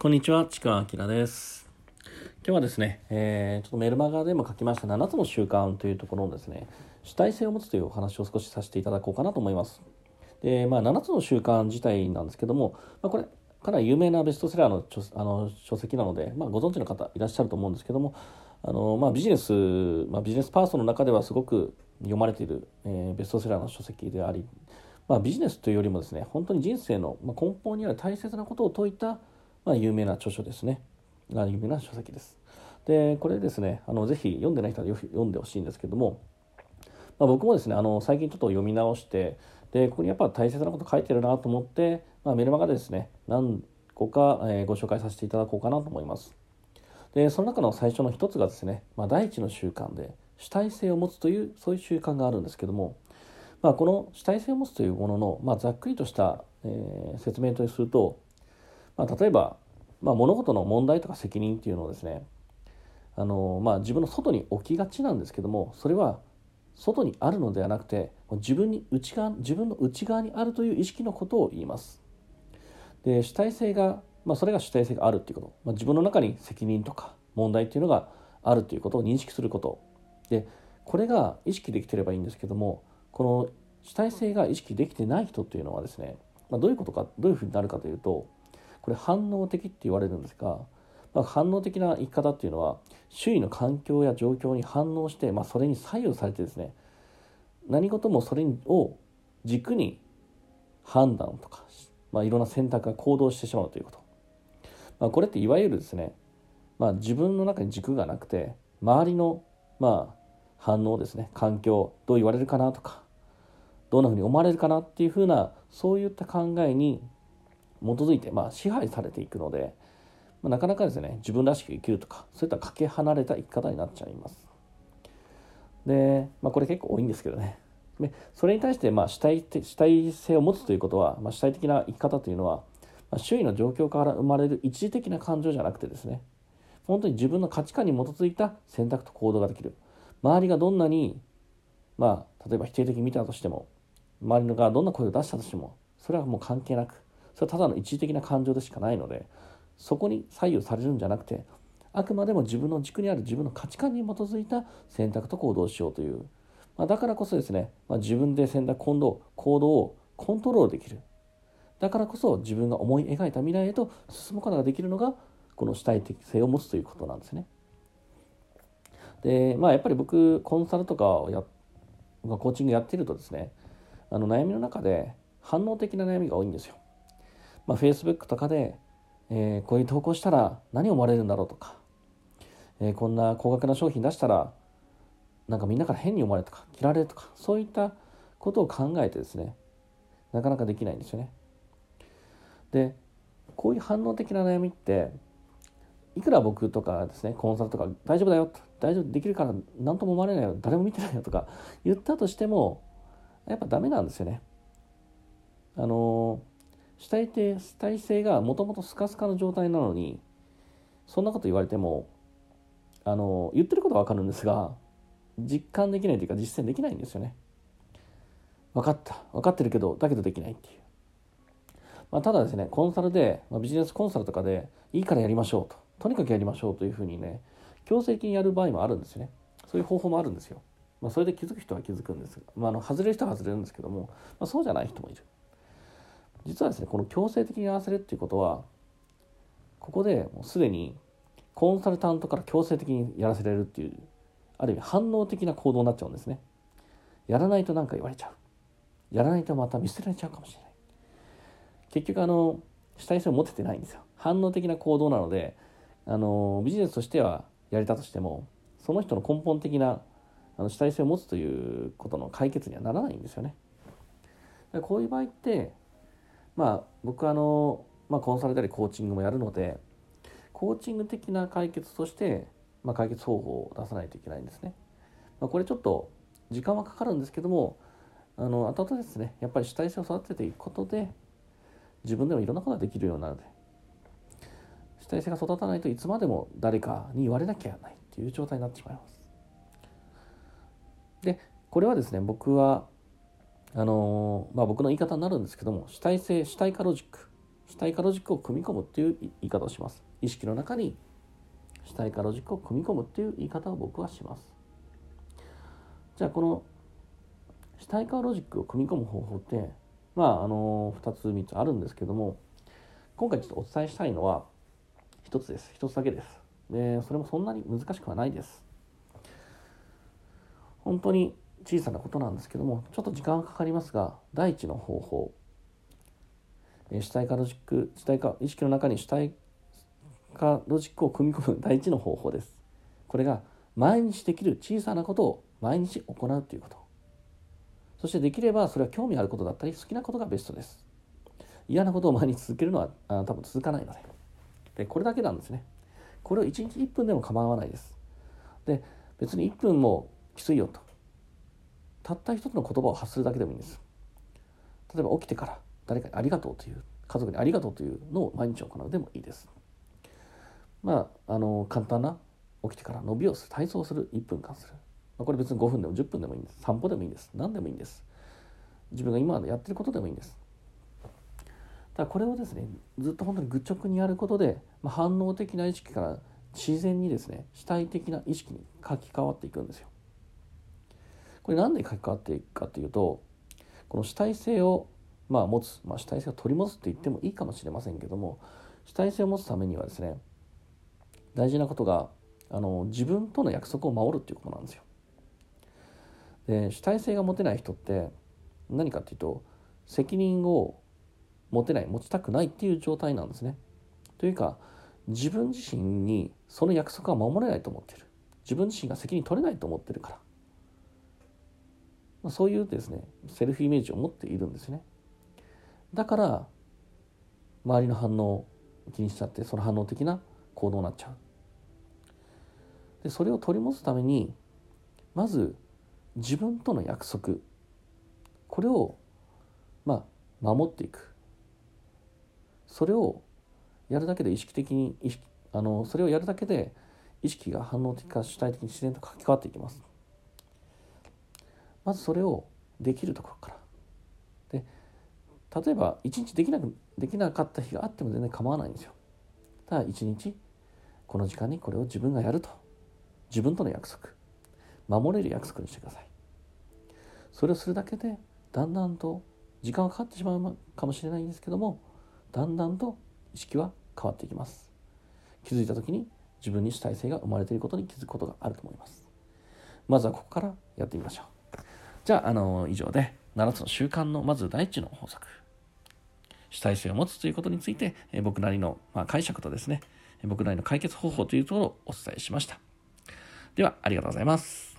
こんにちは、ちくわあきらです。今日はですね、えー、ちょっとメルマガでも書きました7つの習慣というところのですね、主体性を持つというお話を少しさせていただこうかなと思います。で、まあ、7つの習慣自体なんですけども、まあ、これ、かなり有名なベストセラーの書あの書籍なので、まあ、ご存知の方いらっしゃると思うんですけども、あのまあ、ビジネス、まあ、ビジネスパーソンの中ではすごく読まれている、えー、ベストセラーの書籍であり、まあ、ビジネスというよりもですね、本当に人生の根本にある大切なことを説いた、まあ、有名な著書ですね。有名な書籍です。で、これですね、あのぜひ読んでない人は読んでほしいんですけども、まあ、僕もですね、あの最近ちょっと読み直して、で、ここにやっぱ大切なこと書いてるなと思って、まあ、メルマガでですね、何個か、えー、ご紹介させていただこうかなと思います。で、その中の最初の一つがですね、まあ、第一の習慣で、主体性を持つという、そういう習慣があるんですけども、まあ、この主体性を持つというものの、まあ、ざっくりとした、えー、説明とすると、まあ、例えば、まあ、物事の問題とか責任っていうのをですねあの、まあ、自分の外に置きがちなんですけどもそれは外にあるのではなくて自分に内側自分の内側にあるという意識のことを言います。で主体性が、まあ、それが主体性があるっていうこと、まあ、自分の中に責任とか問題っていうのがあるということを認識することでこれが意識できてればいいんですけどもこの主体性が意識できてない人っていうのはですね、まあ、どういうことかどういうふうになるかというとこれ反応的って言われるんですが、まあ、反応的な生き方っていうのは周囲の環境や状況に反応して、まあ、それに左右されてですね何事もそれを軸に判断とか、まあ、いろんな選択が行動してしまうということ、まあ、これっていわゆるですね、まあ、自分の中に軸がなくて周りのまあ反応ですね環境どう言われるかなとかどんなふうに思われるかなっていうふうなそういった考えにづいて、まあ、支配されていくので、まあ、なかなかですね自分らしく生きるとかそういったかけ離れた生き方になっちゃいます。で、まあ、これ結構多いんですけどね。でそれに対してまあ主体主体性を持つということは、まあ、主体的な生き方というのは、まあ、周囲の状況から生まれる一時的な感情じゃなくてですね本当に自分の価値観に基づいた選択と行動ができる。周りがどんなにまあ例えば否定的に見たとしても周りのがどんな声を出したとしてもそれはもう関係なくそれはただの一時的な感情でしかないのでそこに左右されるんじゃなくてあくまでも自分の軸にある自分の価値観に基づいた選択と行動をしようという、まあ、だからこそですね、まあ、自分で選択行動行動をコントロールできるだからこそ自分が思い描いた未来へと進むことができるのがこの主体的性を持つということなんですね。でまあやっぱり僕コンサルとかをやコーチングやってるとですねあの悩みの中で反応的な悩みが多いんですよ。まあ、Facebook とかで、えー、こういう投稿したら何を思われるんだろうとか、えー、こんな高額な商品出したらなんかみんなから変に思われるとか嫌われるとかそういったことを考えてですねなかなかできないんですよね。でこういう反応的な悩みっていくら僕とかですねコンサルとか大丈夫だよ大丈夫できるから何とも思われないよ誰も見てないよとか言ったとしてもやっぱダメなんですよね。あの主体性主体性がもともとスカスカの状態なのにそんなこと言われてもあの言ってることは分かるんですが実感できないというか実践できないんですよね。分かった。分かってるけどだけどできないっていう。まあ、ただですねコンサルで、まあ、ビジネスコンサルとかでいいからやりましょうと。とにかくやりましょうというふうにね強制的にやる場合もあるんですよね。そういう方法もあるんですよ、まあ、それで気づく人は気づくんですが、まあ、あの外れる人は外れるんですけども、まあ、そうじゃない人もいる。実はですねこの強制的に合わせるっていうことはここでもうすでにコンサルタントから強制的にやらせられるっていうある意味反応的な行動になっちゃうんですね。やらないと何か言われちゃう。やらないとまた見捨てられちゃうかもしれない。結局あの主体性を持ててないんですよ。反応的な行動なのであのビジネスとしてはやれたとしてもその人の根本的なあの主体性を持つということの解決にはならないんですよね。こういう場合ってまあ僕あの、まあ、コンサルでありコーチングもやるのでコーチング的な解決として、まあ、解決方法を出さないといけないんですね、まあ、これちょっと時間はかかるんですけどもあの後々ですねやっぱり主体性を育てていくことで自分でもいろんなことができるようになるので主体性が育たないといつまでも誰かに言われなきゃいけないっていう状態になってしまいます。でこれはですね僕はあのまあ、僕の言い方になるんですけども主体性主体化ロジック主体化ロジックを組み込むっていう言い方をします。意識の中に主体化ロジックを組み込むっていう言い方を僕はします。じゃあこの主体化ロジックを組み込む方法ってまああの2つ3つあるんですけども今回ちょっとお伝えしたいのは1つです。1つだけです。でそれもそんなに難しくはないです。本当に小さなことなんですけどもちょっと時間がかかりますが第一の方法主体化ロジック主体化意識の中に主体化ロジックを組み込む第一の方法です。これが毎日できる小さなことを毎日行うということ。そしてできればそれは興味あることだったり好きなことがベストです。嫌なことを毎日続けるのはあ多分続かないので。でこれだけなんですね。これを1日1分でも構わないです。で別に1分もきついよと。たった一つの言葉を発するだけでもいいんです。例えば起きてから誰かにありがとうという家族にありがとうというのを毎日行うでもいいです。まああの簡単な起きてから伸びをする体操をする1分間する。まこれ別に5分でも10分でもいいんです。散歩でもいいんです。何でもいいんです。自分が今までやってることでもいいんです。だこれをですねずっと本当に愚直にやることで、まあ、反応的な意識から自然にですね主体的な意識に書き換わっていくんですよ。これ何で書き換わっていくかというとこの主体性をまあ持つ、まあ、主体性を取り持つって言ってもいいかもしれませんけども主体性を持つためにはですね大事なことがあの自分との約束を守るっていうことなんですよ。で主体性が持てない人って何かっていうと責任を持てない持ちたくないっていう状態なんですね。というか自分自身にその約束は守れないと思ってる。自分自身が責任取れないと思ってるから、そういうですねセルフイメージを持っているんですね。だから周りの反応を気にしちゃってその反応的な行動になっちゃう。でそれを取り持つためにまず自分との約束。これをまあ守っていく。それをやるだけで意識的に意識あのそれをやるだけで意識が反応的か主体的に自然と書き換わっていきます。まずそれをできるところから。で例えば一日できなくできなかった日があっても全然構わないんですよ。ただ一日この時間にこれを自分がやると。自分との約束。守れる約束にしてください。それをするだけでだんだんと時間はかかってしまうかもしれないんですけどもだんだんと意識は変わっていきます。気づいた時に自分に主体性が生まれていることに気づくことがあると思います。まずはここからやってみましょう。じゃああの以上で7つの習慣のまず第一の法則主体性を持つということについて、え僕なりの、まあ、解釈とですね僕なりの解決方法というところをお伝えしました。ではありがとうございます。